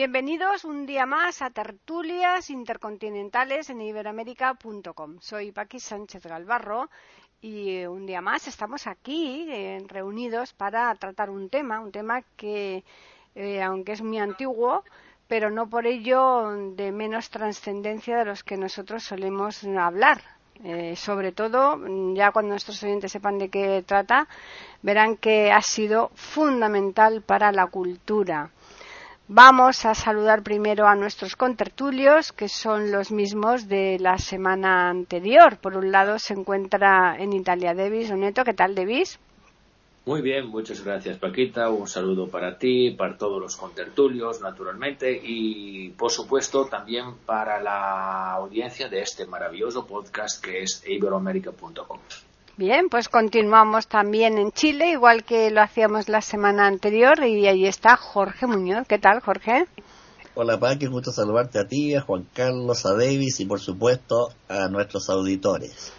Bienvenidos un día más a Tertulias Intercontinentales en iberoamérica.com. Soy Paqui Sánchez Galvarro y un día más estamos aquí eh, reunidos para tratar un tema, un tema que, eh, aunque es muy antiguo, pero no por ello de menos trascendencia de los que nosotros solemos hablar. Eh, sobre todo, ya cuando nuestros oyentes sepan de qué trata, verán que ha sido fundamental para la cultura Vamos a saludar primero a nuestros contertulios, que son los mismos de la semana anterior. Por un lado se encuentra en Italia Devis Oneto. ¿Qué tal, Devis? Muy bien, muchas gracias, Paquita. Un saludo para ti, para todos los contertulios, naturalmente, y por supuesto también para la audiencia de este maravilloso podcast que es iberoamerica.com. Bien, pues continuamos también en Chile, igual que lo hacíamos la semana anterior, y ahí está Jorge Muñoz. ¿Qué tal, Jorge? Hola, Paqui, gusto saludarte a ti, a Juan Carlos, a Davis y, por supuesto, a nuestros auditores.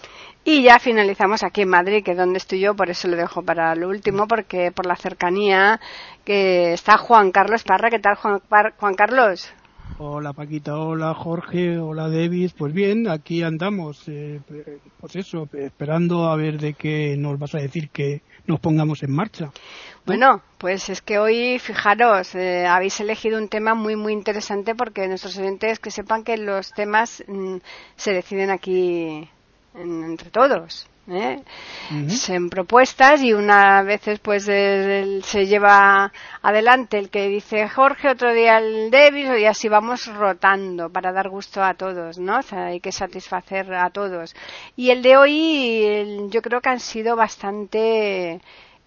Y ya finalizamos aquí en Madrid, que es donde estoy yo, por eso lo dejo para lo último, porque por la cercanía que está Juan Carlos Parra. ¿Qué tal, Juan, Juan Carlos? Hola Paquita, hola Jorge, hola David. Pues bien, aquí andamos, eh, pues eso, esperando a ver de qué nos vas a decir que nos pongamos en marcha. Bueno, pues es que hoy, fijaros, eh, habéis elegido un tema muy, muy interesante porque nuestros oyentes que sepan que los temas mm, se deciden aquí entre todos. ¿Eh? en propuestas y una veces pues se lleva adelante el que dice Jorge, otro día el Davis y así vamos rotando para dar gusto a todos, ¿no? hay que satisfacer a todos. Y el de hoy yo creo que han sido bastante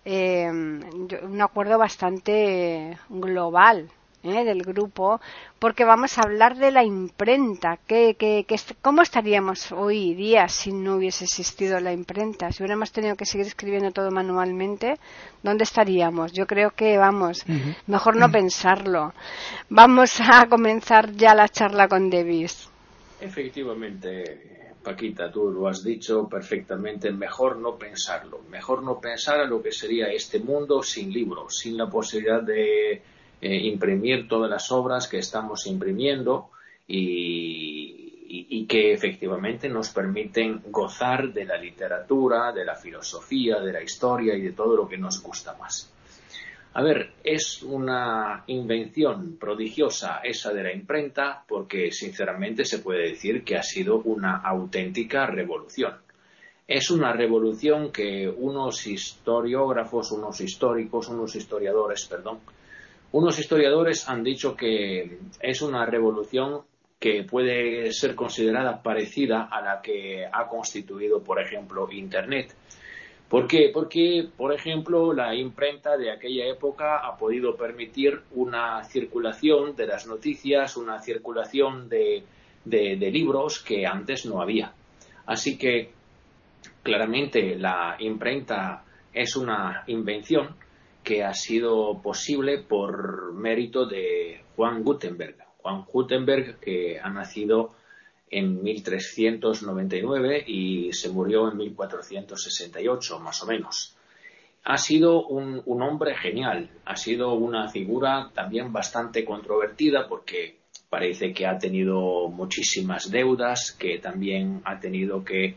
eh, un acuerdo bastante global, ¿eh? del grupo, porque vamos a hablar de la imprenta. ¿Qué, qué, cómo estaríamos hoy día si no hubiese existido la imprenta? Si hubiéramos tenido que seguir escribiendo todo manualmente, ¿dónde estaríamos? Yo creo que, vamos, mejor no pensarlo. Vamos a comenzar ya la charla con Davis. Efectivamente, Paquita, tú lo has dicho perfectamente, mejor no pensarlo, mejor no pensar a lo que sería este mundo sin libros, sin la posibilidad de eh, imprimir todas las obras que estamos imprimiendo y, que efectivamente nos permiten gozar de la literatura, de la filosofía, de la historia y de todo lo que nos gusta más. A ver, es una invención prodigiosa esa de la imprenta porque sinceramente se puede decir que ha sido una auténtica revolución. Es una revolución que unos historiógrafos, unos históricos, unos historiadores, perdón, unos historiadores han dicho que es una revolución que puede ser considerada parecida a la que ha constituido, por ejemplo, Internet. ¿Por qué? Porque, por ejemplo, la imprenta de aquella época ha podido permitir una circulación de las noticias, una circulación de, de libros que antes no había. Así que, claramente, la imprenta es una invención que ha sido posible por mérito de Juan Gutenberg. Juan Gutenberg, que ha nacido en 1399 y se murió en 1468, más o menos. Ha sido un, un, hombre genial, ha sido una figura también bastante controvertida porque parece que ha tenido muchísimas deudas, que también ha tenido que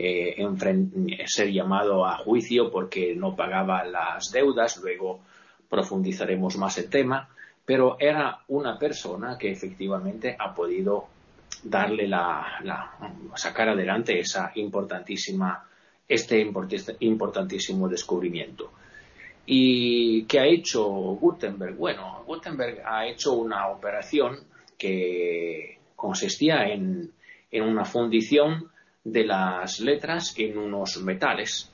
eh, ser llamado a juicio porque no pagaba las deudas, luego profundizaremos más el tema, pero era una persona que efectivamente ha podido darle la, sacar adelante esa importantísima este importantísimo descubrimiento. ¿Y qué ha hecho Gutenberg? Bueno, Gutenberg ha hecho una operación que consistía en, en una fundición de las letras en unos metales,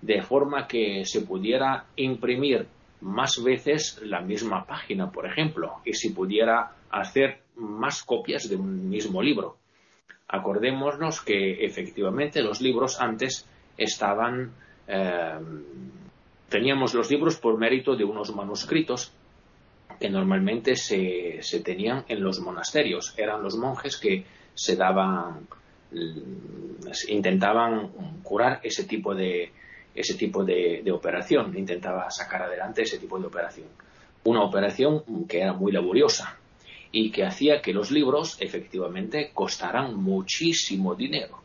de forma que se pudiera imprimir más veces la misma página, por ejemplo, y se pudiera hacer más copias de un mismo libro. Acordémonos que efectivamente los libros antes estaban eh, teníamos los libros por mérito de unos manuscritos que normalmente se, se, tenían en los monasterios. Eran los monjes que se daban, intentaban curar ese tipo de, ese tipo de, operación, intentaba sacar adelante ese tipo de operación. Una operación que era muy laboriosa y que hacía que los libros efectivamente costaran muchísimo dinero.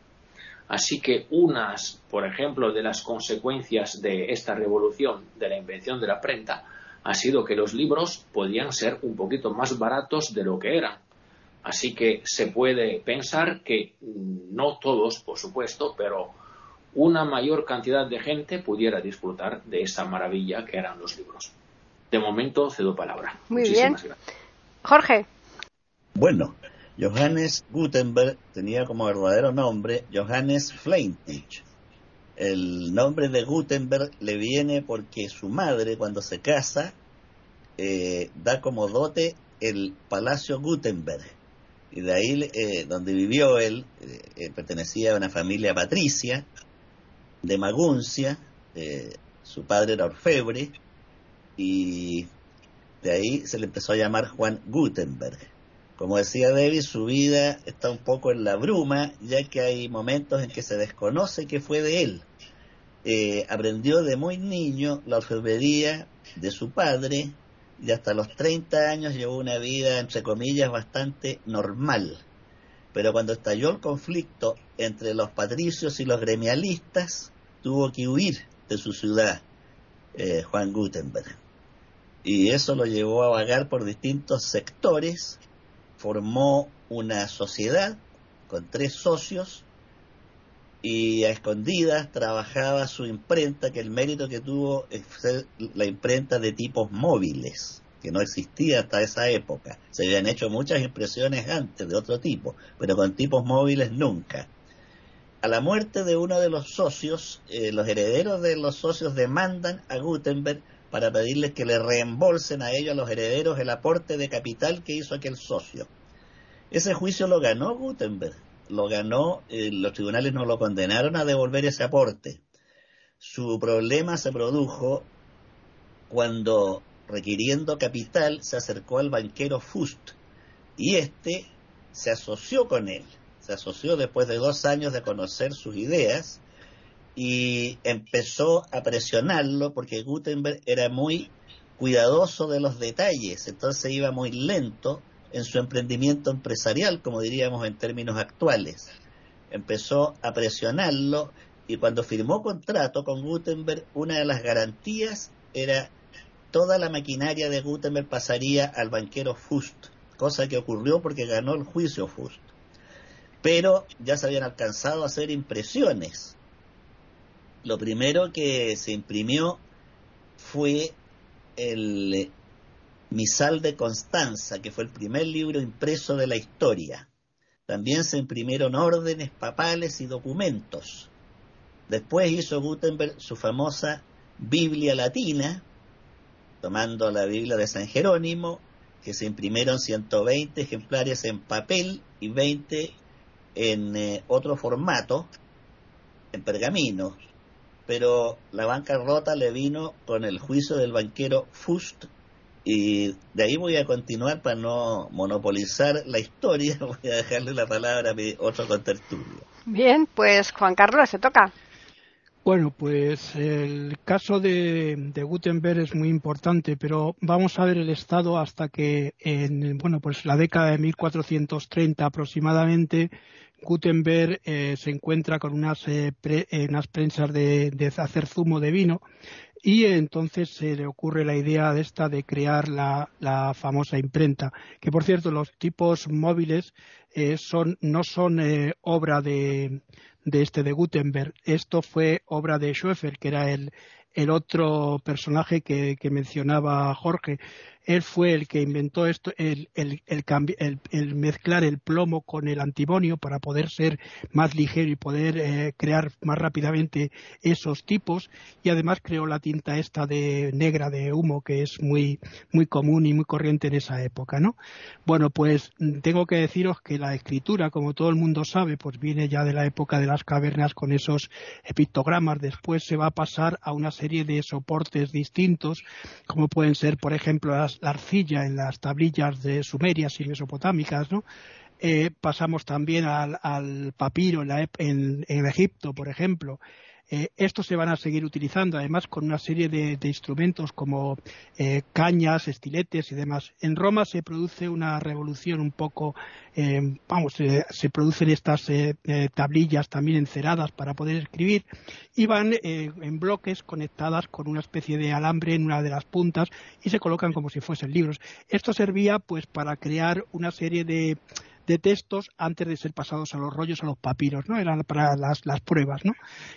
Así que unas, por ejemplo, de las consecuencias de esta revolución, de la invención de la prenta, ha sido que los libros podían ser un poquito más baratos de lo que eran. Así que se puede pensar que no todos, por supuesto, pero una mayor cantidad de gente pudiera disfrutar de esta maravilla que eran los libros. De momento cedo palabra. Muy bien. Jorge. Bueno, Johannes Gutenberg tenía como verdadero nombre Johannes Fleintic. El nombre de Gutenberg le viene porque su madre, cuando se casa, eh, da como dote el Palacio Gutenberg. Y de ahí, eh, donde vivió él, eh, pertenecía a una familia patricia, de Maguncia, eh, su padre era orfebre, y de ahí se le empezó a llamar Juan Gutenberg. Como decía David, su vida está un poco en la bruma, ya que hay momentos en que se desconoce qué fue de él. Eh, aprendió de muy niño la orfebrería de su padre y hasta los 30 años llevó una vida, entre comillas, bastante normal. Pero cuando estalló el conflicto entre los patricios y los gremialistas, tuvo que huir de su ciudad, eh, Juan Gutenberg. Y eso lo llevó a vagar por distintos sectores, formó una sociedad con tres socios y a escondidas trabajaba su imprenta, que el mérito que tuvo es ser la imprenta de tipos móviles que no existía hasta esa época. Se habían hecho muchas impresiones antes de otro tipo, pero con tipos móviles nunca. A la muerte de uno de los socios, eh, los herederos de los socios demandan a Gutenberg para pedirles que le reembolsen a ellos, a los herederos, el aporte de capital que hizo aquel socio. Ese juicio lo ganó Gutenberg, lo ganó, eh, los tribunales no lo condenaron a devolver ese aporte. Su problema se produjo cuando requiriendo capital, se acercó al banquero Fust y éste se asoció con él. Se asoció después de dos años de conocer sus ideas y empezó a presionarlo porque Gutenberg era muy cuidadoso de los detalles, entonces iba muy lento en su emprendimiento empresarial, como diríamos en términos actuales. Empezó a presionarlo y cuando firmó contrato con Gutenberg, una de las garantías era toda la maquinaria de Gutenberg pasaría al banquero Fust, cosa que ocurrió porque ganó el juicio Fust. Pero ya se habían alcanzado a hacer impresiones. Lo primero que se imprimió fue el Misal de Constanza, que fue el primer libro impreso de la historia. También se imprimieron órdenes papales y documentos. Después hizo Gutenberg su famosa Biblia Latina, tomando la Biblia de San Jerónimo, que se imprimieron 120 ejemplares en papel y 20 en eh, otro formato, en pergamino. Pero la bancarrota le vino con el juicio del banquero Fust y de ahí voy a continuar para no monopolizar la historia, voy a dejarle la palabra a mi otro contertulio. Bien, pues Juan Carlos, se toca. Bueno, pues el caso de, Gutenberg es muy importante, pero vamos a ver el estado hasta que en bueno, pues la década de 1430 aproximadamente Gutenberg eh, se encuentra con unas, eh, eh, unas prensas de, hacer zumo de vino y entonces se le ocurre la idea de esta de crear la, la famosa imprenta, que por cierto los tipos móviles son, no son obra de, de este de Gutenberg. Esto fue obra de Schoeffer, que era el, el otro personaje que, que mencionaba Jorge, él fue el que inventó esto, el, el, mezclar el plomo con el antimonio para poder ser más ligero y poder eh, crear más rápidamente esos tipos. Y además creó la tinta esta de negra de humo que es muy, muy común y muy corriente en esa época, ¿no? Bueno, pues tengo que deciros que la escritura, como todo el mundo sabe, pues viene ya de la época de las cavernas con esos pictogramas. Después se va a pasar a una serie de soportes distintos, como pueden ser, por ejemplo, las la arcilla en las tablillas de sumerias y mesopotámicas, ¿no? Eh, pasamos también al, papiro en, Egipto, por ejemplo. Eh, estos se van a seguir utilizando, además, con una serie de, instrumentos como eh, cañas, estiletes y demás. En Roma se produce una revolución un poco, vamos, se producen estas tablillas también enceradas para poder escribir y van en bloques conectadas con una especie de alambre en una de las puntas y se colocan como si fuesen libros. Esto servía, pues, para crear una serie de de textos antes de ser pasados a los rollos, a los papiros, ¿no? Eran para las, las pruebas, ¿no?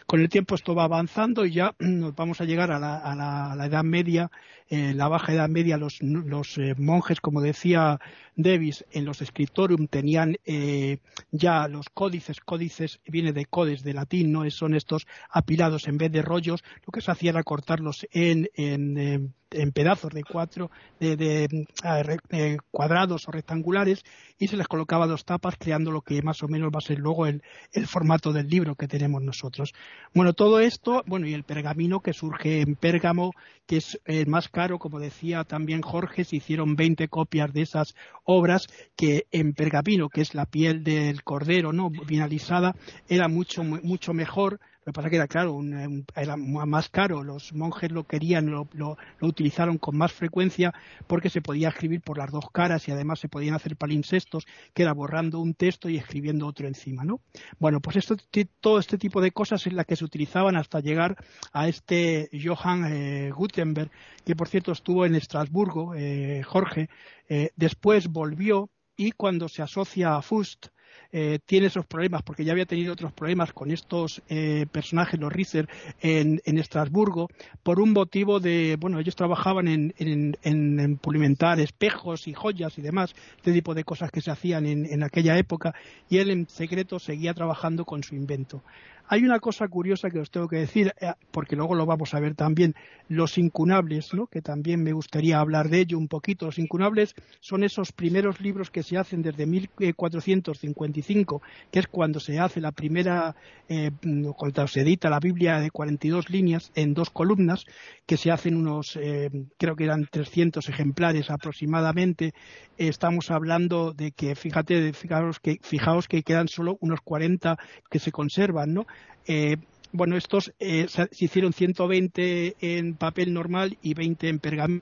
Con el tiempo esto va avanzando y ya nos vamos a llegar a la, a la, Edad Media, eh, la Baja Edad Media, los, los eh, monjes, como decía Davis, en los scriptorium tenían eh, ya los códices, códices viene de codes de latín, ¿no? Son estos apilados en vez de rollos, lo que se hacía era cortarlos en, en en pedazos de cuatro, de, cuadrados o rectangulares y se les colocaba dos tapas creando lo que más o menos va a ser luego el, formato del libro que tenemos nosotros. Bueno, todo esto, bueno, y el pergamino que surge en Pérgamo, que es el más caro, como decía también Jorge, se hicieron 20 copias de esas obras que en pergamino, que es la piel del cordero, ¿no? Bien alisada, era mucho, mucho mejor lo que pasa que era claro, era más caro, los monjes lo querían, lo, lo, utilizaron con más frecuencia porque se podía escribir por las dos caras y además se podían hacer palinsestos, que era borrando un texto y escribiendo otro encima, ¿no? Bueno, pues esto, todo este tipo de cosas es la que se utilizaban hasta llegar a este Johann eh, Gutenberg, que por cierto estuvo en Estrasburgo, eh, Jorge, eh, después volvió y cuando se asocia a Fust, eh, tiene esos problemas, porque ya había tenido otros problemas con estos eh, personajes, los Riser, en, Estrasburgo, por un motivo de, bueno, ellos trabajaban en, en, pulimentar espejos y joyas y demás, este tipo de cosas que se hacían en aquella época, y él en secreto seguía trabajando con su invento. Hay una cosa curiosa que os tengo que decir, eh, porque luego lo vamos a ver también, los incunables, ¿no? que también me gustaría hablar de ello un poquito. Los incunables son esos primeros libros que se hacen desde 1455, que es cuando se hace la primera, eh, cuando se edita la Biblia de 42 líneas en dos columnas, que se hacen unos, eh, creo que eran 300 ejemplares aproximadamente. estamos hablando de que, fíjate, fijaos que, fijaos que quedan solo unos 40 que se conservan, ¿no? Eh, bueno, estos eh, se hicieron 120 en papel normal y 20 en pergamino.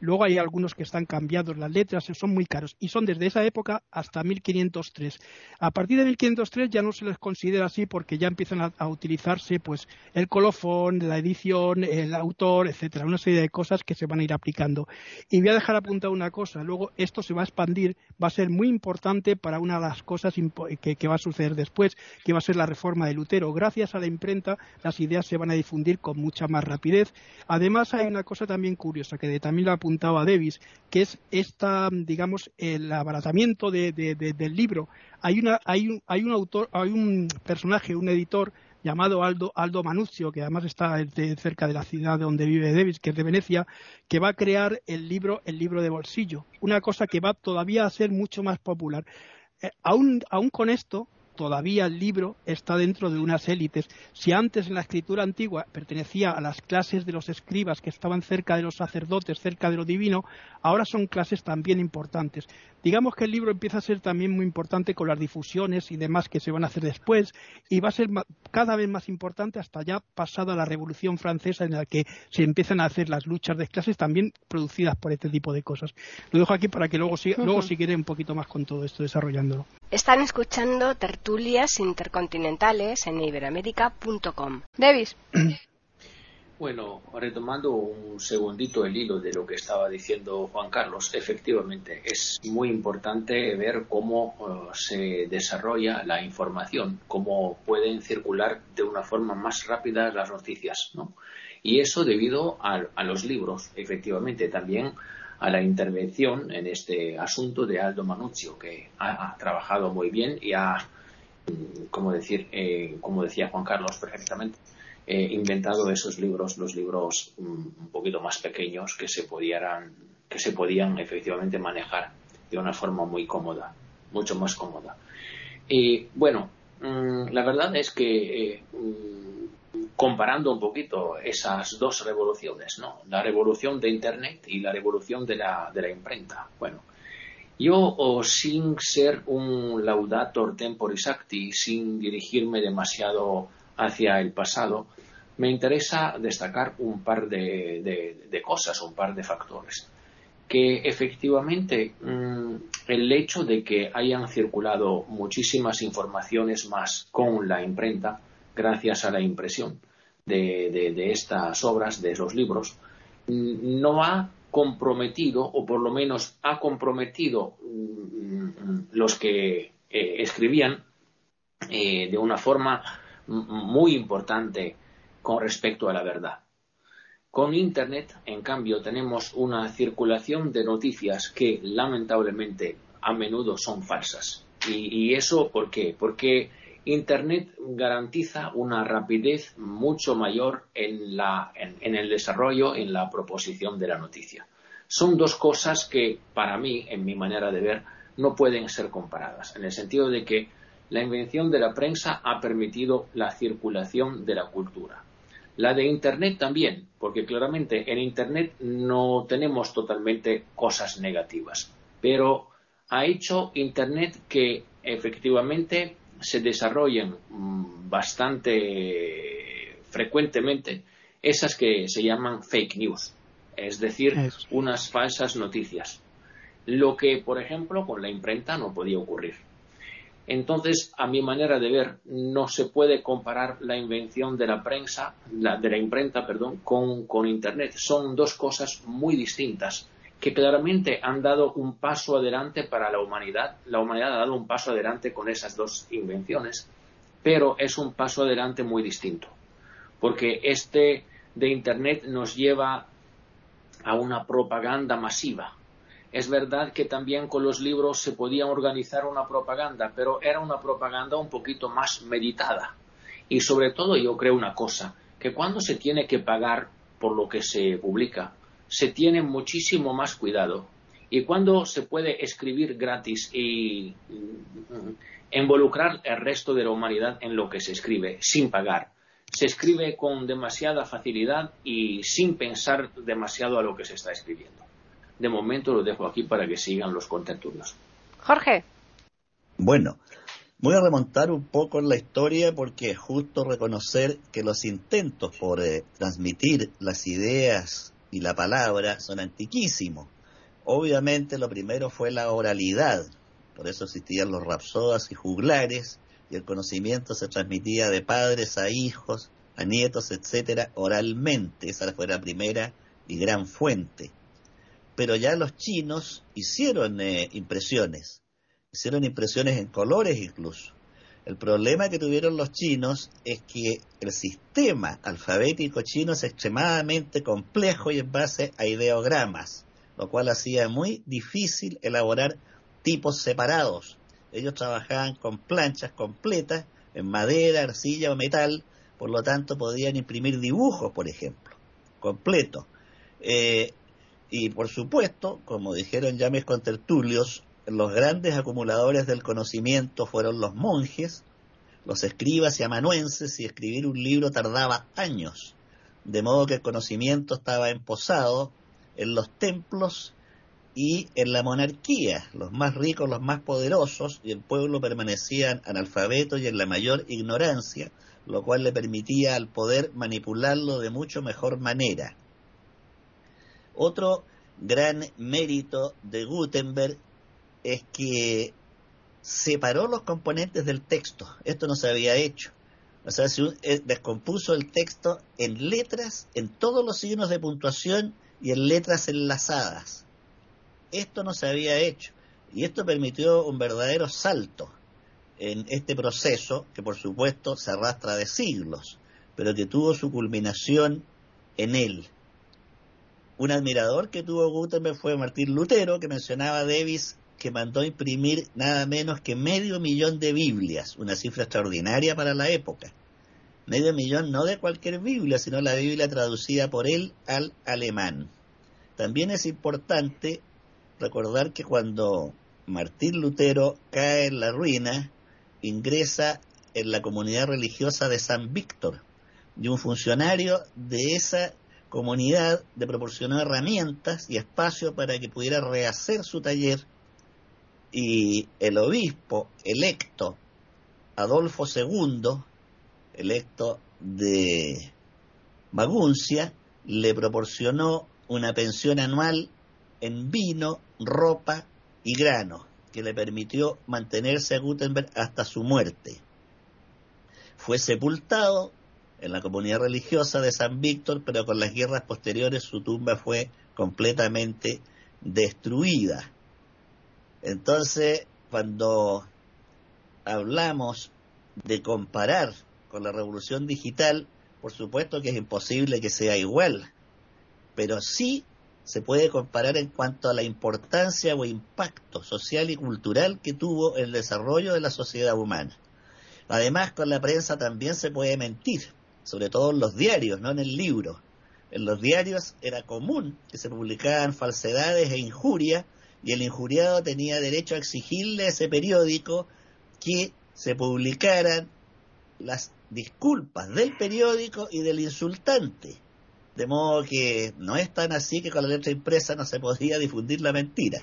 Luego hay algunos que están cambiados las letras, son muy caros y son desde esa época hasta 1503. A partir de 1503 ya no se les considera así porque ya empiezan a, utilizarse pues el colofón, la edición, el autor, etcétera, una serie de cosas que se van a ir aplicando. Y voy a dejar apuntar una cosa, luego esto se va a expandir, va a ser muy importante para una de las cosas que, que va a suceder después, que va a ser la reforma de Lutero. Gracias a la imprenta las ideas se van a difundir con mucha más rapidez. Además hay una cosa también curiosa que también la apuntaba Davis, que es esta, digamos, el abaratamiento de, del libro. Hay, una, hay, un, hay un autor, hay un personaje, un editor llamado Aldo, Aldo Manuzio, que además está cerca de la ciudad donde vive Davis, que es de Venecia, que va a crear el libro, el libro de bolsillo, una cosa que va todavía a ser mucho más popular. Eh, aún, aún con esto, todavía el libro está dentro de unas élites. Si antes en la escritura antigua pertenecía a las clases de los escribas que estaban cerca de los sacerdotes, cerca de lo divino, ahora son clases también importantes. Digamos que el libro empieza a ser también muy importante con las difusiones y demás que se van a hacer después y va a ser cada vez más importante hasta ya pasada la Revolución Francesa en la que se empiezan a hacer las luchas de clases también producidas por este tipo de cosas. Lo dejo aquí para que luego, luego siga un poquito más con todo esto desarrollándolo. Están escuchando tertulias intercontinentales en iberamérica.com. Davis. Bueno, retomando un segundito el hilo de lo que estaba diciendo Juan Carlos, efectivamente es muy importante ver cómo eh, se desarrolla la información, cómo pueden circular de una forma más rápida las noticias, ¿no? Y eso debido a, los libros, efectivamente, también a la intervención en este asunto de Aldo Manuccio, que ha, trabajado muy bien y ha, mm, eh, como decía Juan Carlos perfectamente, eh, inventado esos libros, los libros mm, un poquito más pequeños que se pudieran, que se podían efectivamente manejar de una forma muy cómoda, mucho más cómoda. Y bueno, mm, la verdad es que eh, comparando un poquito esas dos revoluciones, ¿no? La revolución de Internet y la revolución de la, de la imprenta. Bueno, yo sin ser un laudator temporis acti, sin dirigirme demasiado hacia el pasado, me interesa destacar un par de, de, cosas, un par de factores. Que efectivamente mm, el hecho de que hayan circulado muchísimas informaciones más con la imprenta, gracias a la impresión, de, estas obras, de esos libros, no ha comprometido, o por lo menos ha comprometido mm, los que eh, escribían eh, de una forma muy importante con respecto a la verdad. Con Internet, en cambio, tenemos una circulación de noticias que lamentablemente a menudo son falsas. ¿Y, y eso por qué? Porque Internet garantiza una rapidez mucho mayor en, el desarrollo, en la proposición de la noticia. Son dos cosas que, para mí, en mi manera de ver, no pueden ser comparadas, en el sentido de que la invención de la prensa ha permitido la circulación de la cultura. La de Internet también, porque claramente en Internet no tenemos totalmente cosas negativas, pero ha hecho Internet que efectivamente se desarrollan mm, bastante frecuentemente esas que se llaman fake news, es decir, unas falsas noticias. Lo que, por ejemplo, con la imprenta no podía ocurrir. Entonces, a mi manera de ver, no se puede comparar la invención de la prensa, de la imprenta, perdón, con, con Internet. Son dos cosas muy distintas que claramente han dado un paso adelante para la humanidad. La humanidad ha dado un paso adelante con esas dos invenciones, pero es un paso adelante muy distinto, porque este de Internet nos lleva a una propaganda masiva. Es verdad que también con los libros se podía organizar una propaganda, pero era una propaganda un poquito más meditada. Y sobre todo yo creo una cosa, que cuando se tiene que pagar por lo que se publica, se tiene muchísimo más cuidado. Y cuando se puede escribir gratis y mm, involucrar el resto de la humanidad en lo que se escribe, sin pagar, se escribe con demasiada facilidad y sin pensar demasiado a lo que se está escribiendo. De momento lo dejo aquí para que sigan los contentudos. Jorge. Bueno, voy a remontar un poco en la historia porque es justo reconocer que los intentos por eh, transmitir las ideas y la palabra son antiquísimos. Obviamente lo primero fue la oralidad, por eso existían los rapsodas y juglares, y el conocimiento se transmitía de padres a hijos, a nietos, etcétera, oralmente. Esa fue la primera y gran fuente. Pero ya los chinos hicieron eh, impresiones, hicieron impresiones en colores incluso. El problema que tuvieron los chinos es que el sistema alfabético chino es extremadamente complejo y en base a ideogramas, lo cual hacía muy difícil elaborar tipos separados. Ellos trabajaban con planchas completas en madera, arcilla o metal, por lo tanto podían imprimir dibujos, por ejemplo, completos. Eh, y por supuesto, como dijeron ya mis contertulios, los grandes acumuladores del conocimiento fueron los monjes, los escribas y amanuenses, y escribir un libro tardaba años, de modo que el conocimiento estaba emposado en los templos y en la monarquía, los más ricos, los más poderosos, y el pueblo permanecían analfabetos y en la mayor ignorancia, lo cual le permitía al poder manipularlo de mucho mejor manera. Otro gran mérito de Gutenberg es que separó los componentes del texto. Esto no se había hecho. O sea, se eh, descompuso el texto en letras, en todos los signos de puntuación y en letras enlazadas. Esto no se había hecho. Y esto permitió un verdadero salto en este proceso, que por supuesto se arrastra de siglos, pero que tuvo su culminación en él. Un admirador que tuvo Gutenberg fue Martín Lutero, que mencionaba Davis que mandó imprimir nada menos que medio millón de Biblias, una cifra extraordinaria para la época. Medio millón no de cualquier Biblia, sino la Biblia traducida por él al alemán. También es importante recordar que cuando Martín Lutero cae en la ruina, ingresa en la comunidad religiosa de San Víctor, y un funcionario de esa comunidad le proporcionó herramientas y espacio para que pudiera rehacer su taller y el obispo electo Adolfo II, electo de Maguncia, le proporcionó una pensión anual en vino, ropa y grano, que le permitió mantenerse a Gutenberg hasta su muerte. Fue sepultado en la comunidad religiosa de San Víctor, pero con las guerras posteriores su tumba fue completamente destruida. Entonces, cuando hablamos de comparar con la revolución digital, por supuesto que es imposible que sea igual, pero sí se puede comparar en cuanto a la importancia o impacto social y cultural que tuvo el desarrollo de la sociedad humana. Además, con la prensa también se puede mentir, sobre todo en los diarios, no en el libro. En los diarios era común que se publicaban falsedades e injurias y el injuriado tenía derecho a exigirle a ese periódico que se publicaran las disculpas del periódico y del insultante. De modo que no es tan así que con la letra impresa no se podía difundir la mentira.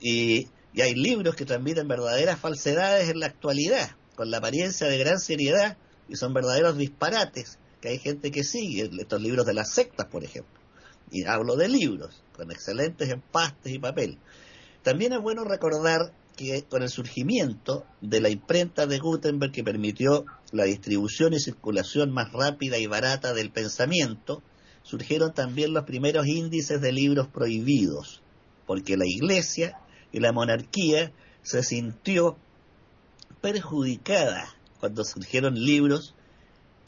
Y, y hay libros que transmiten verdaderas falsedades en la actualidad, con la apariencia de gran seriedad, y son verdaderos disparates que hay gente que sigue, estos libros de las sectas, por ejemplo. Y hablo de libros, con excelentes empastes y papel. También es bueno recordar que con el surgimiento de la imprenta de Gutenberg que permitió la distribución y circulación más rápida y barata del pensamiento, surgieron también los primeros índices de libros prohibidos, porque la Iglesia y la monarquía se sintió perjudicada cuando surgieron libros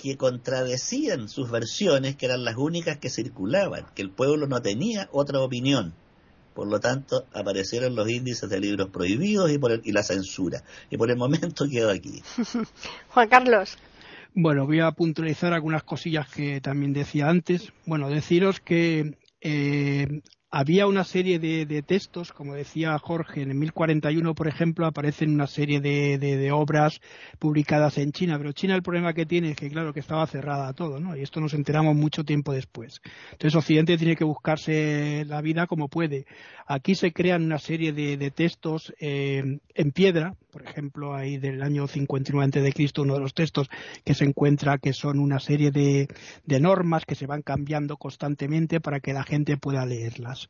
que contradecían sus versiones, que eran las únicas que circulaban, que el pueblo no tenía otra opinión. Por lo tanto, aparecieron los índices de libros prohibidos y, por y la censura. Y por el momento quedo aquí. Juan Carlos. Bueno, voy a puntualizar algunas cosillas que también decía antes. Bueno, deciros que eh, había una serie de, textos, como decía Jorge, en el 1041, por ejemplo, aparecen una serie de, obras publicadas en China, pero China el problema que tiene es que, claro, que estaba cerrada todo, ¿no? Y esto nos enteramos mucho tiempo después. Entonces, Occidente tiene que buscarse la vida como puede. Aquí se crean una serie de, textos eh, en piedra, por ejemplo, ahí del año 59 antes de Cristo, uno de los textos que se encuentra que son una serie de normas que se van cambiando constantemente para que la gente pueda leerlas.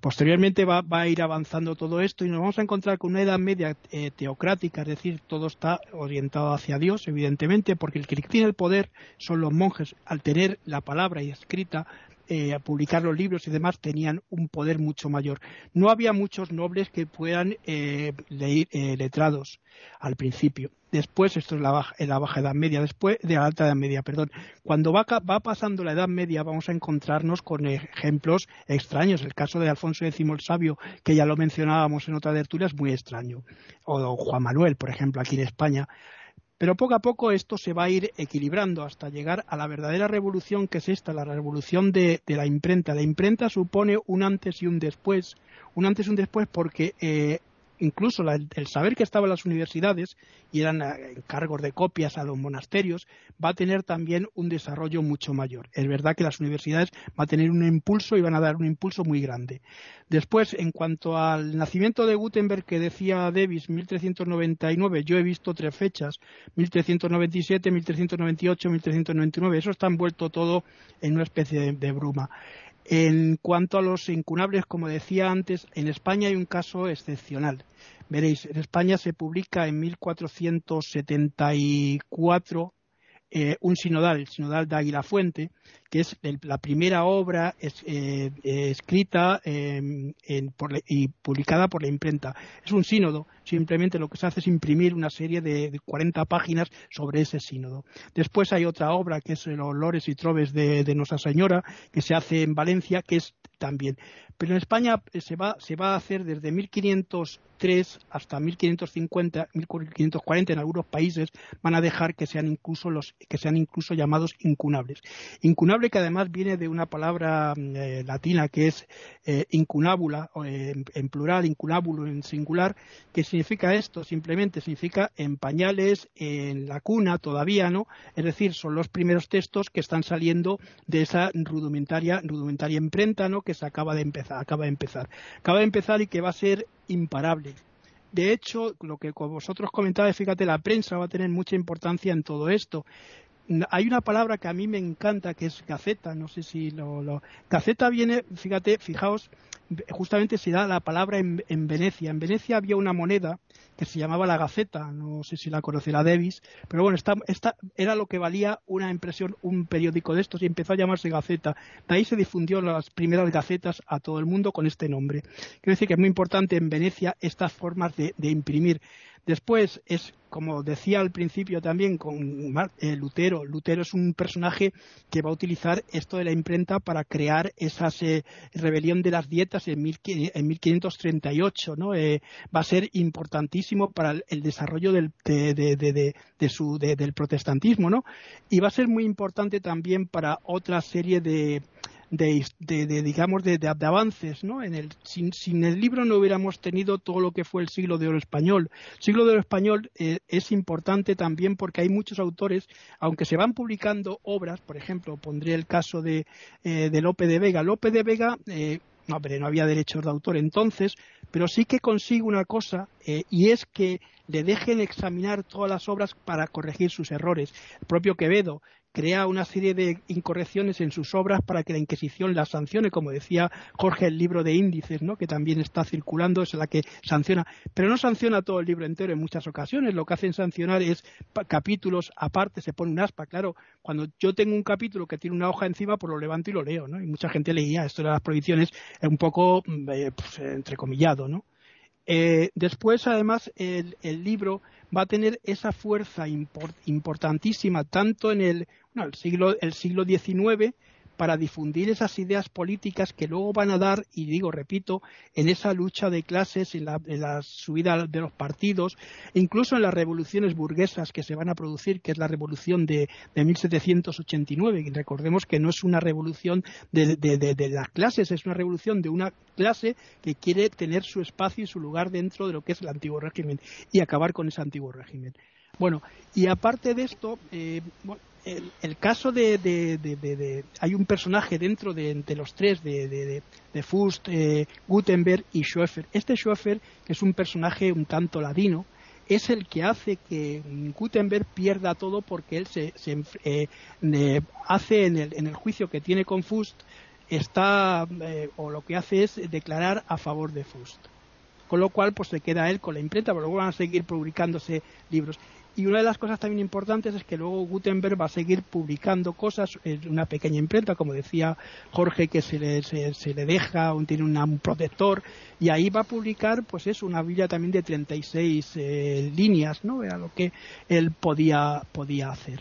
Posteriormente va, a ir avanzando todo esto y nos vamos a encontrar con una edad media eh, teocrática, es decir, todo está orientado hacia Dios, evidentemente, porque el que tiene el poder son los monjes. Al tener la palabra y escrita, eh, a publicar los libros y demás tenían un poder mucho mayor. No había muchos nobles que puedan eh, leer letrados al principio. Después, esto es la baja, la baja edad media, después de la alta edad media, perdón. Cuando va, pasando la edad media vamos a encontrarnos con ejemplos extraños. El caso de Alfonso X el Sabio, que ya lo mencionábamos en otra tertulia, es muy extraño. O Juan Manuel, por ejemplo, aquí en España. Pero poco a poco esto se va a ir equilibrando hasta llegar a la verdadera revolución que es esta, la revolución de, de la imprenta. La imprenta supone un antes y un después. Un antes y un después porque eh, incluso el saber que estaban las universidades y eran eh, encargos de copias a los monasterios, va a tener también un desarrollo mucho mayor. Es verdad que las universidades van a tener un impulso y van a dar un impulso muy grande. Después, en cuanto al nacimiento de Gutenberg que decía Davis, 1399, yo he visto tres fechas, 1397, 1398, 1399, eso está envuelto todo en una especie de bruma. En cuanto a los incunables, como decía antes, en España hay un caso excepcional. Veréis, en España se publica en 1474 eh, un sinodal, el sinodal de Águila Fuente, que es la primera obra eh, escrita em, y publicada por la imprenta. Es un sínodo, simplemente lo que se hace es imprimir una serie de, de 40 páginas sobre ese sínodo. Después hay otra obra que es Los Lores y Troves de, de Nuestra Señora, que se hace en Valencia, que es también. Pero en España eh, se va, se va a hacer desde 1503 hasta 1550, 1540 en algunos países van a dejar que sean incluso los que sean incluso llamados incunables. Que además viene de una palabra mm, eh, latina que es eh, incunábula en, plural, incunábulo en singular, que significa esto, simplemente significa en pañales, en la cuna todavía, ¿no? Es decir, son los primeros textos que están saliendo de esa rudimentaria, rudimentaria imprenta, ¿no? que se acaba de empezar, acaba de empezar. Acaba de empezar y que va a ser imparable. De hecho, lo que vosotros comentabais, fíjate, la prensa va a tener mucha importancia en todo esto hay una palabra que a mí me encanta que es gaceta, no sé si lo, lo... Gaceta viene, fíjate, fijaos, justamente se da la palabra en, Venecia. En Venecia había una moneda que se llamaba la Gaceta, no sé si la conocerá Davis, pero bueno, esta, esta era lo que valía una impresión, un periódico de estos y empezó a llamarse Gaceta. De ahí se difundió las primeras gacetas a todo el mundo con este nombre. Quiero decir que es muy importante en Venecia estas formas de imprimir. Después es, como decía al principio también con eh, Lutero, Lutero es un personaje que va a utilizar esto de la imprenta para crear esa eh, rebelión de las dietas en, 1538, ¿no? Eh, va a ser importantísimo para el, desarrollo del, del protestantismo, ¿no? Y va a ser muy importante también para otra serie de, de, digamos de, avances ¿no? en el, sin, sin, el libro no hubiéramos tenido todo lo que fue el siglo de oro español el siglo de oro español eh, es importante también porque hay muchos autores aunque se van publicando obras por ejemplo pondré el caso de, eh, de Lope de Vega Lope de Vega eh, no, pero no había derechos de autor entonces, pero sí que consigue una cosa y es que le dejen examinar todas las obras para corregir sus errores. El propio Quevedo crea una serie de incorrecciones en sus obras para que la Inquisición las sancione, como decía Jorge el libro de índices, ¿no? que también está circulando, es la que sanciona, pero no sanciona todo el libro entero en muchas ocasiones, lo que hacen sancionar es capítulos aparte, se pone un aspa, claro, cuando yo tengo un capítulo que tiene una hoja encima, pues lo levanto y lo leo, ¿no? Y mucha gente leía esto de las prohibiciones un poco mm, eh, pues, entrecomillado, ¿no? Eh, después, además, el, libro va a tener esa fuerza importantísima tanto en el, el siglo, el siglo XIX para difundir esas ideas políticas que luego van a dar, y digo, repito, en esa lucha de clases, en la, subida de los partidos, incluso en las revoluciones burguesas que se van a producir, que es la revolución de, de 1789, y recordemos que no es una revolución de, de, las clases, es una revolución de una clase que quiere tener su espacio y su lugar dentro de lo que es el antiguo régimen y acabar con ese antiguo régimen. Bueno, y aparte de esto, eh, el, caso de, Hay un personaje dentro de, los tres, de, Fust, eh, Gutenberg y Schoeffer. Este Schoeffer, que es un personaje un tanto ladino, es el que hace que Gutenberg pierda todo porque él se, eh, hace en el, en el, juicio que tiene con Fust, está, o lo que hace es declarar a favor de Fust con lo cual pues se queda él con la imprenta, pero luego van a seguir publicándose libros. Y una de las cosas también importantes es que luego Gutenberg va a seguir publicando cosas en una pequeña imprenta, como decía Jorge, que se le, se, le deja, tiene un protector, y ahí va a publicar, pues es una Biblia también de 36 eh, líneas, ¿no? Era lo que él podía, podía hacer.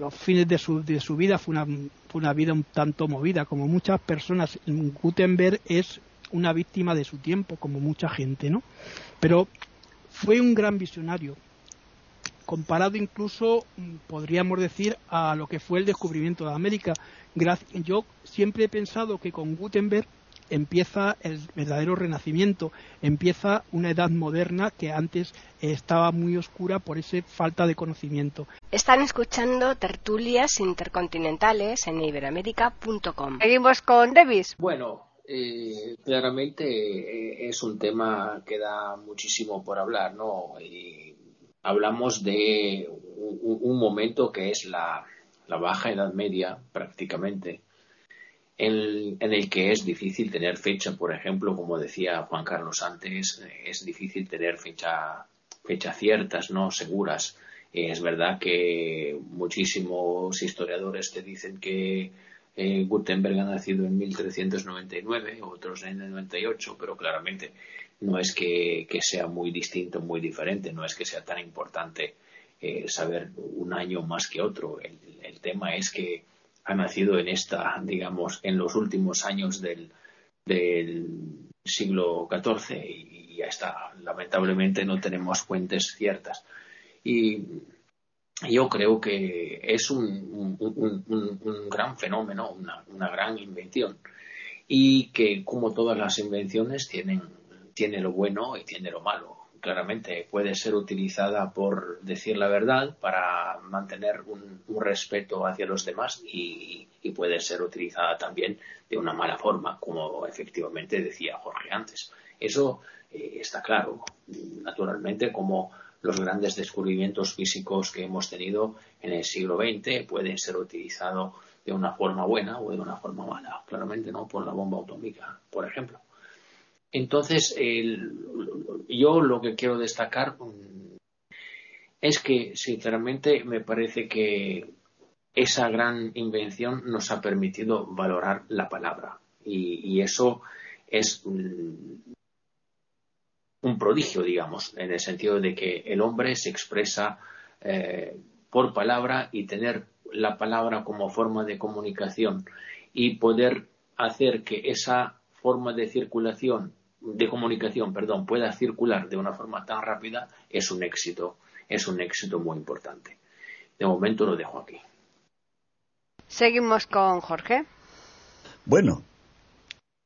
Los fines de su, de su vida fue una, fue una vida un tanto movida, como muchas personas. Gutenberg es una víctima de su tiempo, como mucha gente, ¿no? Pero fue un gran visionario, comparado incluso, mm, podríamos decir, a lo que fue el descubrimiento de América. Yo siempre he pensado que con Gutenberg empieza el verdadero renacimiento, empieza una edad moderna que antes estaba muy oscura por esa falta de conocimiento. Están escuchando tertulias intercontinentales en iberamérica.com. Seguimos con Davis. Bueno, eh, claramente eh, es un tema que da muchísimo por hablar, ¿no? Hablamos de un, momento que es la, baja edad media prácticamente, en, el que es difícil tener fecha, por ejemplo, como decía Juan Carlos antes, es difícil tener fecha, fecha ciertas, no seguras. Es verdad que muchísimos historiadores te dicen que eh, Gutenberg ha nacido en 1399, otros en el 98, pero claramente no es que, sea muy distinto, muy diferente, no es que sea tan importante eh, saber un año más que otro. El, tema es que ha nacido en esta, digamos, en los últimos años del, siglo XIV y, ya está. Lamentablemente no tenemos fuentes ciertas. Y yo creo que es un, gran fenómeno, una, una, gran invención y que como todas las invenciones tienen tiene lo bueno y tiene lo malo. Claramente puede ser utilizada por decir la verdad para mantener un, respeto hacia los demás y, puede ser utilizada también de una mala forma, como efectivamente decía Jorge antes. Eso eh, está claro. Naturalmente, como los grandes descubrimientos físicos que hemos tenido en el siglo XX pueden ser utilizados de una forma buena o de una forma mala. Claramente no por la bomba atómica, por ejemplo. Entonces, yo lo que quiero destacar mm, es que, sinceramente, me parece que esa gran invención nos ha permitido valorar la palabra. Y, eso es un prodigio, digamos, en el sentido de que el hombre se expresa eh, por palabra y tener la palabra como forma de comunicación y poder hacer que esa forma de circulación de comunicación, perdón, pueda circular de una forma tan rápida es un éxito, es un éxito muy importante. De momento lo dejo aquí. Seguimos con Jorge. Bueno,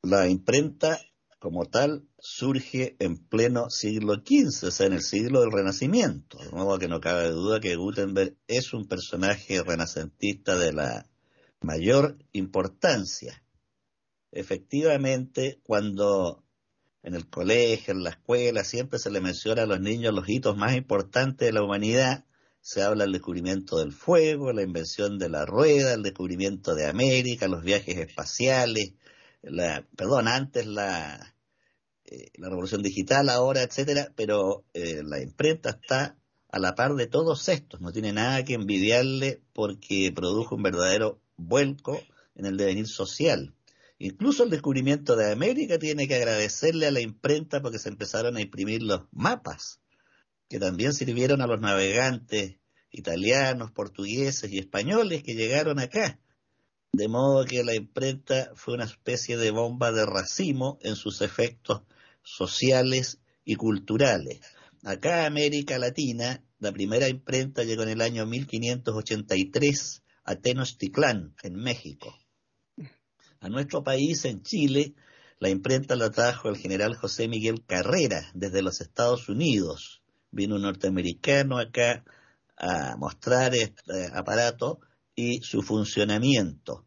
la imprenta como tal surge en pleno siglo XV, o sea, en el siglo del Renacimiento. De modo que no cabe duda que Gutenberg es un personaje renacentista de la mayor importancia. Efectivamente, cuando en el colegio, en la escuela, siempre se le menciona a los niños los hitos más importantes de la humanidad. Se habla del descubrimiento del fuego, la invención de la rueda, el descubrimiento de América, los viajes espaciales, la, perdón, antes la, eh, revolución digital, ahora, etcétera, pero eh, la imprenta está a la par de todos estos, no tiene nada que envidiarle porque produjo un verdadero vuelco en el devenir social. Incluso el descubrimiento de América tiene que agradecerle a la imprenta porque se empezaron a imprimir los mapas, que también sirvieron a los navegantes italianos, portugueses y españoles que llegaron acá. De modo que la imprenta fue una especie de bomba de racimo en sus efectos sociales y culturales. Acá, América Latina, la primera imprenta llegó en el año 1583 a Tenochtitlán, en México. A nuestro país, en Chile, la imprenta la trajo el general José Miguel Carrera desde los Estados Unidos. Vino un norteamericano acá a mostrar este aparato y su funcionamiento.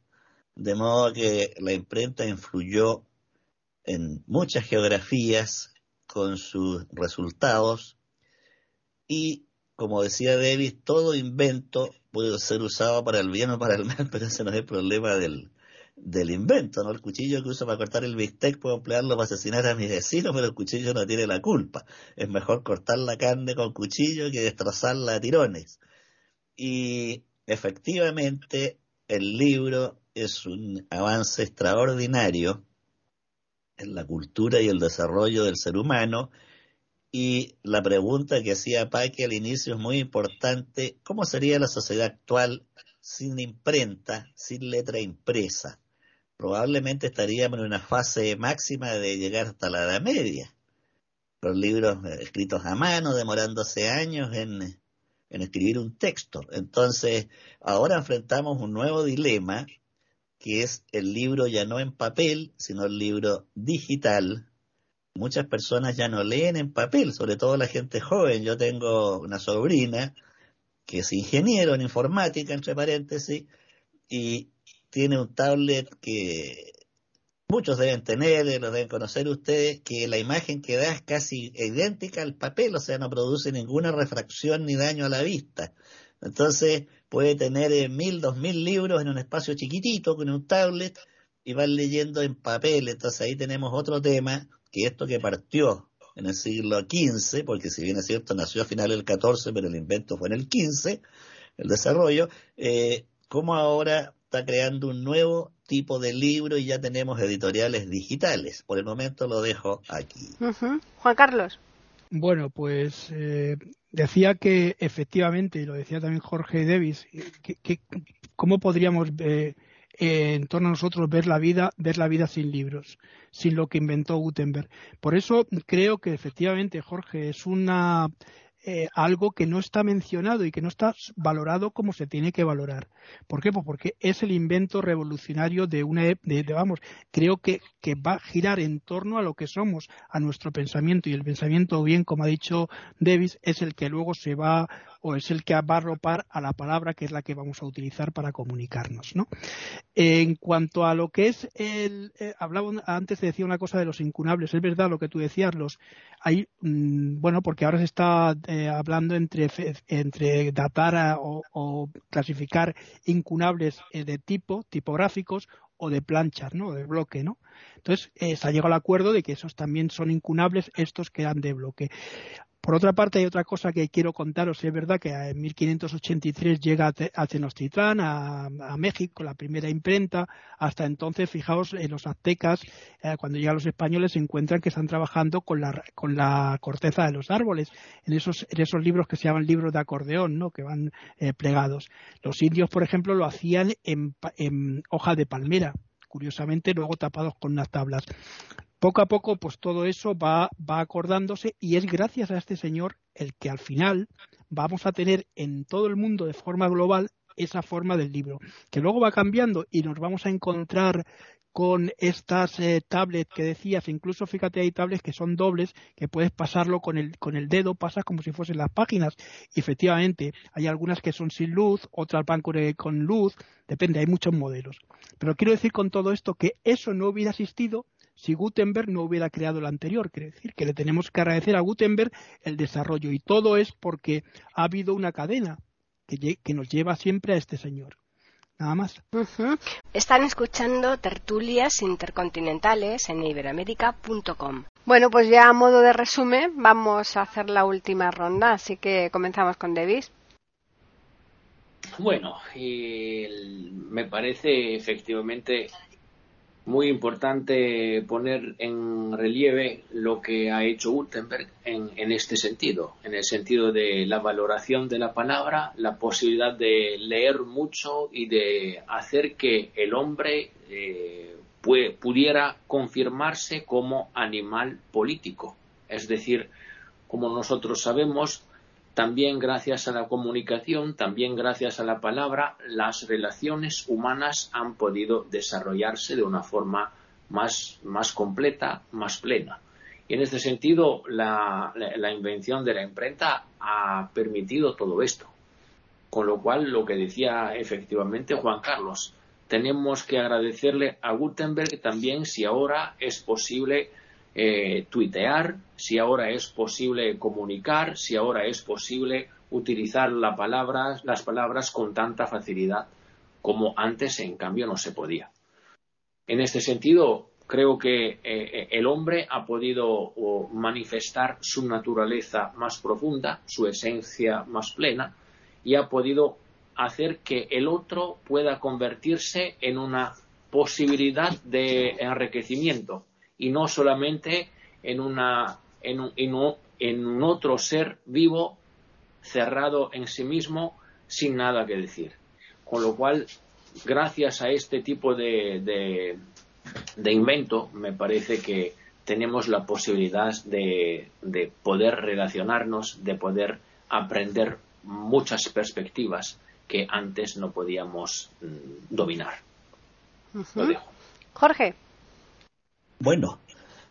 De modo que la imprenta influyó en muchas geografías con sus resultados y, como decía Davis, todo invento puede ser usado para el bien o para el mal, pero ese no es el problema del, del invento, ¿no? El cuchillo que uso para cortar el bistec puedo emplearlo para asesinar a mis vecinos, pero el cuchillo no tiene la culpa. Es mejor cortar la carne con cuchillo que destrozarla a tirones. Y efectivamente el libro es un avance extraordinario en la cultura y el desarrollo del ser humano. Y la pregunta que hacía Paque al inicio es muy importante, ¿cómo sería la sociedad actual sin imprenta, sin letra impresa? Probablemente estaríamos en una fase máxima de llegar hasta la Edad Media. Los libros eh, escritos a mano, demorándose años en, en escribir un texto. Entonces, ahora enfrentamos un nuevo dilema, que es el libro ya no en papel, sino el libro digital. Muchas personas ya no leen en papel, sobre todo la gente joven. Yo tengo una sobrina que es ingeniero en informática, entre paréntesis, y tiene un tablet que muchos deben tener, lo deben conocer ustedes, que la imagen que da es casi idéntica al papel, o sea, no produce ninguna refracción ni daño a la vista. Entonces puede tener eh, mil, dos mil libros en un espacio chiquitito con un tablet y van leyendo en papel. Entonces ahí tenemos otro tema, que esto que partió en el siglo XV, porque si bien es cierto nació a finales del XIV, pero el invento fue en el XV, el desarrollo, eh, cómo ahora está creando un nuevo tipo de libro y ya tenemos editoriales digitales. Por el momento lo dejo aquí. Juan Carlos. Bueno, pues eh, decía que efectivamente, y lo decía también Jorge Davis, que, cómo podríamos eh, en torno a nosotros ver la vida, ver la vida sin libros, sin lo que inventó Gutenberg. Por eso creo que efectivamente, Jorge, es una eh, algo que no está mencionado y que no está valorado como se tiene que valorar. ¿Por qué? Pues porque es el invento revolucionario de una, de, vamos, creo que, que, va a girar en torno a lo que somos, a nuestro pensamiento y el pensamiento, bien como ha dicho Davis, es el que luego se va o es el que va a arropar a la palabra que es la que vamos a utilizar para comunicarnos, ¿no? En cuanto a lo que es el, eh, hablaba antes decía una cosa de los incunables, es verdad lo que tú decías, los hay, mm, bueno, porque ahora se está hablando entre, entre datar o, clasificar incunables eh, de tipo, tipográficos, o de planchas, ¿no? de bloque, ¿no? Entonces, se ha llegado al acuerdo de que esos también son incunables, estos que eran de bloque. Por otra parte, hay otra cosa que quiero contaros. Es verdad que en 1583 llega a Tenochtitlán, a, México, la primera imprenta. Hasta entonces, fijaos, en los aztecas, eh, cuando llegan los españoles, se encuentran que están trabajando con la, corteza de los árboles, en esos, libros que se llaman libros de acordeón, ¿no? que van eh, plegados. Los indios, por ejemplo, lo hacían en, en hoja de palmera curiosamente luego tapados con unas tablas poco a poco, pues todo eso va, acordándose y es gracias a este señor el que al final vamos a tener en todo el mundo de forma global esa forma del libro, que luego va cambiando y nos vamos a encontrar con estas eh, tablets que decías, incluso fíjate hay tablets que son dobles, que puedes pasarlo con el, con el dedo, pasas como si fuesen las páginas. Y efectivamente, hay algunas que son sin luz, otras van eh, con luz, depende, hay muchos modelos. Pero quiero decir con todo esto que eso no hubiera existido si Gutenberg no hubiera creado el anterior. Quiere decir que le tenemos que agradecer a Gutenberg el desarrollo y todo es porque ha habido una cadena que, que nos lleva siempre a este señor. Nada más. Están escuchando tertulias intercontinentales en iberamérica.com. Bueno, pues ya a modo de resumen vamos a hacer la última ronda, así que comenzamos con Davis. Bueno, me parece efectivamente muy importante poner en relieve lo que ha hecho Gutenberg en, este sentido, en el sentido de la valoración de la palabra, la posibilidad de leer mucho y de hacer que el hombre eh, pudiera confirmarse como animal político. Es decir, como nosotros sabemos, también gracias a la comunicación, también gracias a la palabra, las relaciones humanas han podido desarrollarse de una forma más, más completa, más plena. Y en este sentido, la, la, invención de la imprenta ha permitido todo esto. Con lo cual, lo que decía efectivamente Juan Carlos, tenemos que agradecerle a Gutenberg también si ahora es posible eh, tuitear, si ahora es posible comunicar, si ahora es posible utilizar las palabras con tanta facilidad como antes, en cambio, no se podía. En este sentido, creo que eh, el hombre ha podido manifestar su naturaleza más profunda, su esencia más plena, y ha podido hacer que el otro pueda convertirse en una posibilidad de enriquecimiento y no solamente en, una, en, un, en, un otro ser vivo cerrado en sí mismo sin nada que decir. Con lo cual, gracias a este tipo de, de, de invento, me parece que tenemos la posibilidad de, de, poder relacionarnos, de poder aprender muchas perspectivas que antes no podíamos mm, dominar. Lo dejo. Jorge. Bueno,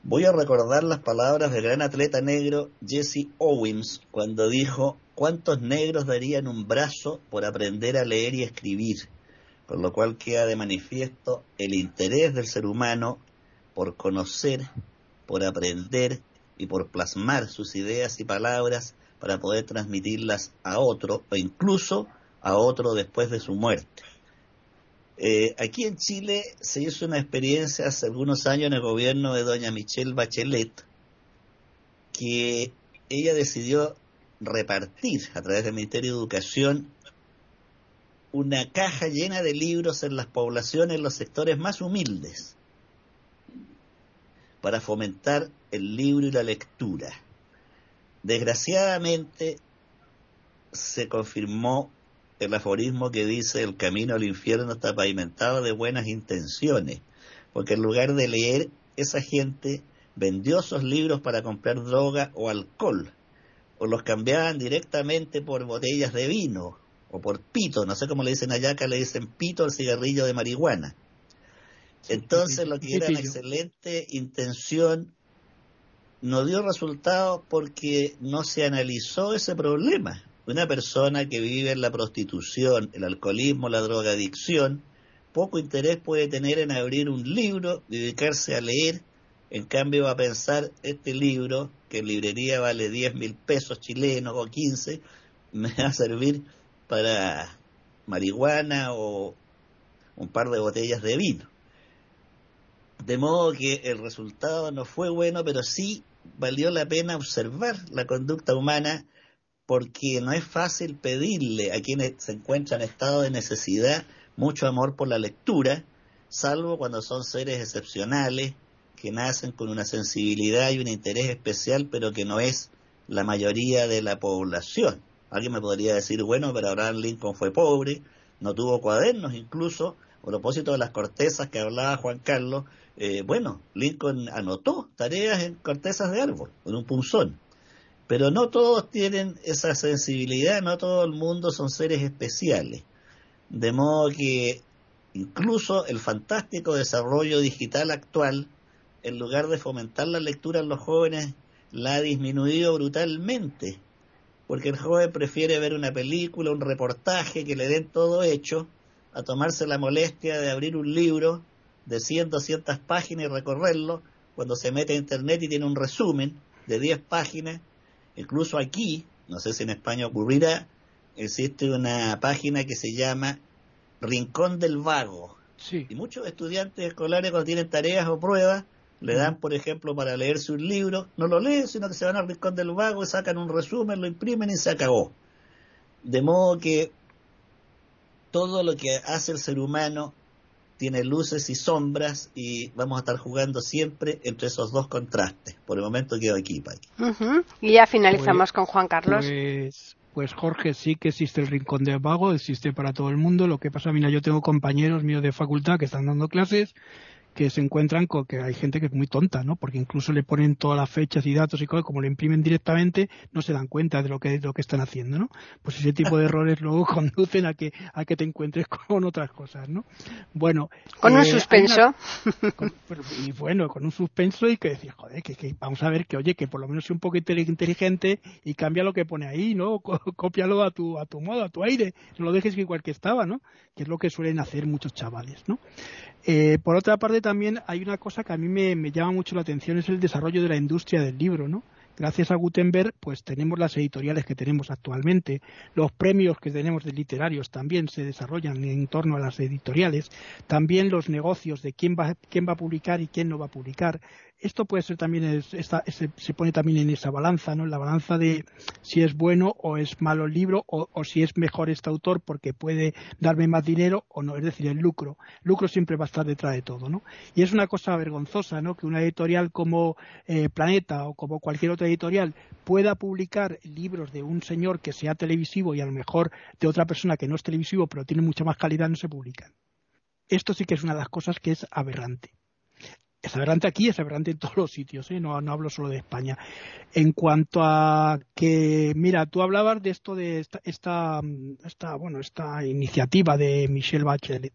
voy a recordar las palabras del gran atleta negro Jesse Owens cuando dijo cuántos negros darían un brazo por aprender a leer y escribir, con lo cual queda de manifiesto el interés del ser humano por conocer, por aprender y por plasmar sus ideas y palabras para poder transmitirlas a otro o incluso a otro después de su muerte. Eh, aquí en Chile se hizo una experiencia hace algunos años en el gobierno de doña Michelle Bachelet, que ella decidió repartir a través del Ministerio de Educación una caja llena de libros en las poblaciones, en los sectores más humildes, para fomentar el libro y la lectura. Desgraciadamente se confirmó el aforismo que dice el camino al infierno está pavimentado de buenas intenciones, porque en lugar de leer, esa gente vendió esos libros para comprar droga o alcohol, o los cambiaban directamente por botellas de vino, o por pito, no sé cómo le dicen allá, acá le dicen pito al cigarrillo de marihuana. Entonces lo que era una excelente intención no dio resultado porque no se analizó ese problema. Una persona que vive en la prostitución, el alcoholismo, la drogadicción, poco interés puede tener en abrir un libro, dedicarse a leer, en cambio va a pensar, este libro, que en librería vale 10 mil pesos chilenos o 15, me va a servir para marihuana o un par de botellas de vino. De modo que el resultado no fue bueno, pero sí valió la pena observar la conducta humana porque no es fácil pedirle a quienes se encuentran en estado de necesidad mucho amor por la lectura, salvo cuando son seres excepcionales que nacen con una sensibilidad y un interés especial, pero que no es la mayoría de la población. Alguien me podría decir, bueno, pero Abraham Lincoln fue pobre, no tuvo cuadernos incluso, a propósito de las cortezas que hablaba Juan Carlos, eh, bueno, Lincoln anotó tareas en cortezas de árbol, en un punzón. Pero no todos tienen esa sensibilidad, no todo el mundo son seres especiales. De modo que incluso el fantástico desarrollo digital actual, en lugar de fomentar la lectura en los jóvenes, la ha disminuido brutalmente. Porque el joven prefiere ver una película, un reportaje que le den todo hecho, a tomarse la molestia de abrir un libro de 100, 200 páginas y recorrerlo, cuando se mete a internet y tiene un resumen de 10 páginas Incluso aquí, no sé si en España ocurrirá, existe una página que se llama Rincón del Vago. Y muchos estudiantes escolares cuando tienen tareas o pruebas, le dan, por ejemplo, para leerse un libro, no lo leen, sino que se van al Rincón del Vago y sacan un resumen, lo imprimen y se acabó. De modo que todo lo que hace el ser humano tiene luces y sombras y vamos a estar jugando siempre entre esos dos contrastes. Por el momento quedo aquí, Paqui. Y ya finalizamos pues, con Juan Carlos. Pues, pues, Jorge, sí que existe el rincón de vago, existe para todo el mundo. Lo que pasa, mira, yo tengo compañeros míos de facultad que están dando clases que se encuentran con que hay gente que es muy tonta, ¿no? Porque incluso le ponen todas las fechas y datos y cosas, como lo imprimen directamente, no se dan cuenta de lo que, lo que están haciendo, ¿no? Pues ese tipo de errores luego conducen a que, a que te encuentres con otras cosas, ¿no? Bueno. Con un eh, suspenso. y bueno, con un suspenso y que decir, joder, que, vamos a ver que, oye, que por lo menos sea un poco inteligente y cambia lo que pone ahí, ¿no? Cópialo a tu, a tu modo, a tu aire, no lo dejes igual que estaba, ¿no? Que es lo que suelen hacer muchos chavales, ¿no? Eh, por otra parte, también hay una cosa que a mí me, me, llama mucho la atención, es el desarrollo de la industria del libro, ¿no? Gracias a Gutenberg, pues tenemos las editoriales que tenemos actualmente, los premios que tenemos de literarios también se desarrollan en torno a las editoriales, también los negocios de quién va, quién va a publicar y quién no va a publicar, esto puede ser también, se pone también en esa balanza, ¿no? En la balanza de si es bueno o es malo el libro o, si es mejor este autor porque puede darme más dinero o no, es decir, el lucro. Lucro siempre va a estar detrás de todo, ¿no? Y es una cosa vergonzosa, ¿no? Que una editorial como eh, Planeta o como cualquier otra editorial pueda publicar libros de un señor que sea televisivo y a lo mejor de otra persona que no es televisivo pero tiene mucha más calidad, no se publican. Esto sí que es una de las cosas que es aberrante es aberrante aquí, es aberrante en todos los sitios, ¿eh? no, no hablo solo de España. En cuanto a que, mira, tú hablabas de esto de esta, esta, esta bueno, esta iniciativa de Michelle Bachelet.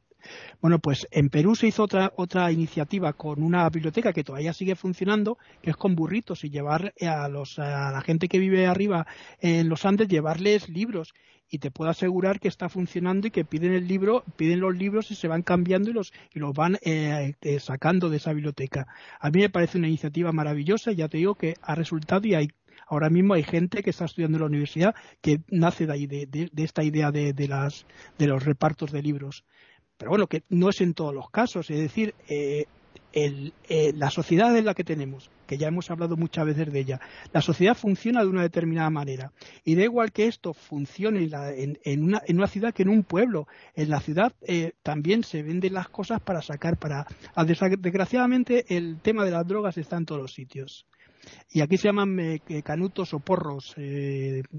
Bueno, pues en Perú se hizo otra, otra iniciativa con una biblioteca que todavía sigue funcionando, que es con burritos y llevar a, los, a la gente que vive arriba en los Andes, llevarles libros y te puedo asegurar que está funcionando y que piden el libro, piden los libros y se van cambiando y los, y los van eh, eh, sacando de esa biblioteca. A mí me parece una iniciativa maravillosa, ya te digo que ha resultado y hay ahora mismo hay gente que está estudiando en la universidad que nace de ahí, de, de, esta idea de, de, las, de los repartos de libros. Pero bueno, que no es en todos los casos, es decir, eh, eh, la sociedad en la que tenemos, que ya hemos hablado muchas veces de ella, la sociedad funciona de una determinada manera. Y da igual que esto funcione en, una, ciudad que en un pueblo. En la ciudad eh, también se venden las cosas para sacar, para. Desgraciadamente, el tema de las drogas está en todos los sitios. Y aquí se llaman eh, canutos o porros,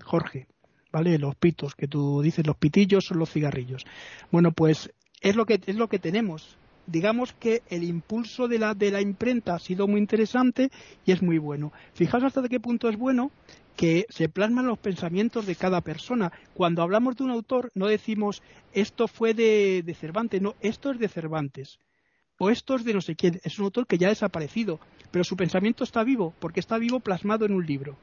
Jorge. ¿Vale? Los pitos, que tú dices, los pitillos son los cigarrillos. Bueno, pues es lo que, es lo que tenemos digamos que el impulso de la, de la imprenta ha sido muy interesante y es muy bueno. Fijaos hasta qué punto es bueno que se plasman los pensamientos de cada persona. Cuando hablamos de un autor, no decimos esto fue de, de Cervantes, no, esto es de Cervantes. O esto es de no sé quién. Es un autor que ya ha desaparecido, pero su pensamiento está vivo, porque está vivo plasmado en un libro.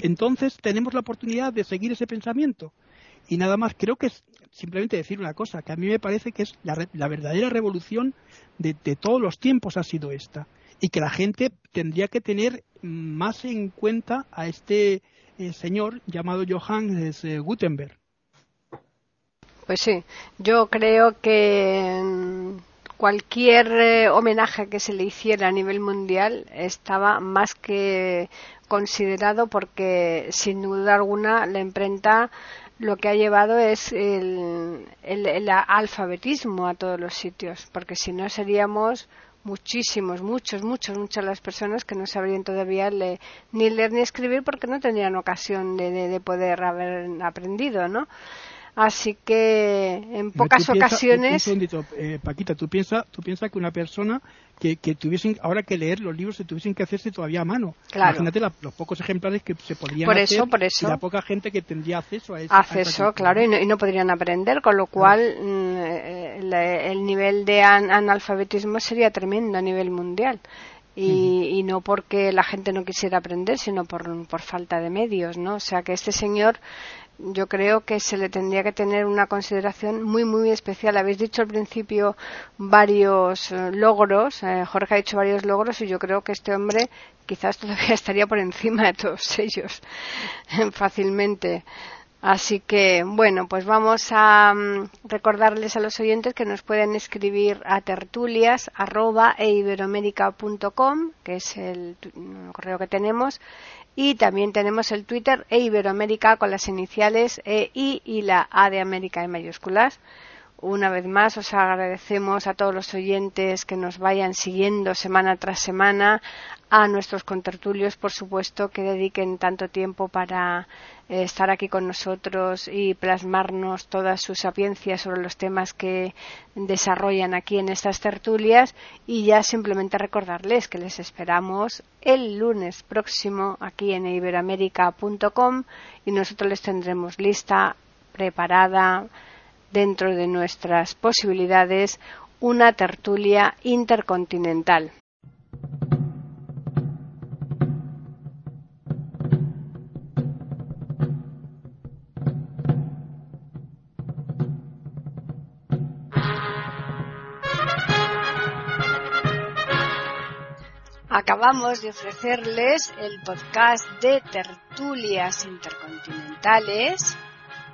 Entonces tenemos la oportunidad de seguir ese pensamiento. Y nada más, creo que es simplemente decir una cosa, que a mí me parece que es la, verdadera revolución de, todos los tiempos ha sido esta. Y que la gente tendría que tener más en cuenta a este eh, señor llamado Johannes Gutenberg. Pues sí, yo creo que mm, cualquier eh, homenaje que se le hiciera a nivel mundial estaba más que considerado porque sin duda alguna la imprenta lo que ha llevado es el, el, alfabetismo a todos los sitios, porque si no seríamos muchísimos, muchos, muchos, muchas las personas que no sabrían todavía ni leer ni escribir porque no tendrían ocasión de, de, de poder haber aprendido, ¿no? Así que en pocas ocasiones. un eh, Paquita, ¿tú piensas tú piensa que una persona que, que tuviesen ahora que leer los libros se tuviesen que hacerse todavía a mano. Imagínate los pocos ejemplares que se podrían por hacer por eso. y la poca gente que tendría acceso a eso. Acceso, claro, y no, podrían aprender, con lo cual mm, eh, el, nivel de analfabetismo sería tremendo a nivel mundial. Y, y, no porque la gente no quisiera aprender, sino por, por falta de medios, ¿no? O sea que este señor yo creo que se le tendría que tener una consideración muy, muy especial. Habéis dicho al principio varios eh, logros, eh, Jorge ha dicho varios logros y yo creo que este hombre quizás todavía estaría por encima de todos ellos fácilmente. Así que, bueno, pues vamos a mm, recordarles a los oyentes que nos pueden escribir a tertulias que es el correo que tenemos, y también tenemos el Twitter e Iberoamérica con las iniciales E, y la A de América en mayúsculas. Una vez más os agradecemos a todos los oyentes que nos vayan siguiendo semana tras semana, a nuestros contertulios, por supuesto, que dediquen tanto tiempo para eh, estar aquí con nosotros y plasmarnos toda su sapiencia sobre los temas que desarrollan aquí en estas tertulias. Y ya simplemente recordarles que les esperamos el lunes próximo aquí en iberoamérica.com y nosotros les tendremos lista, preparada, dentro de nuestras posibilidades, una tertulia intercontinental. acabamos de ofrecerles el podcast de tertulias intercontinentales.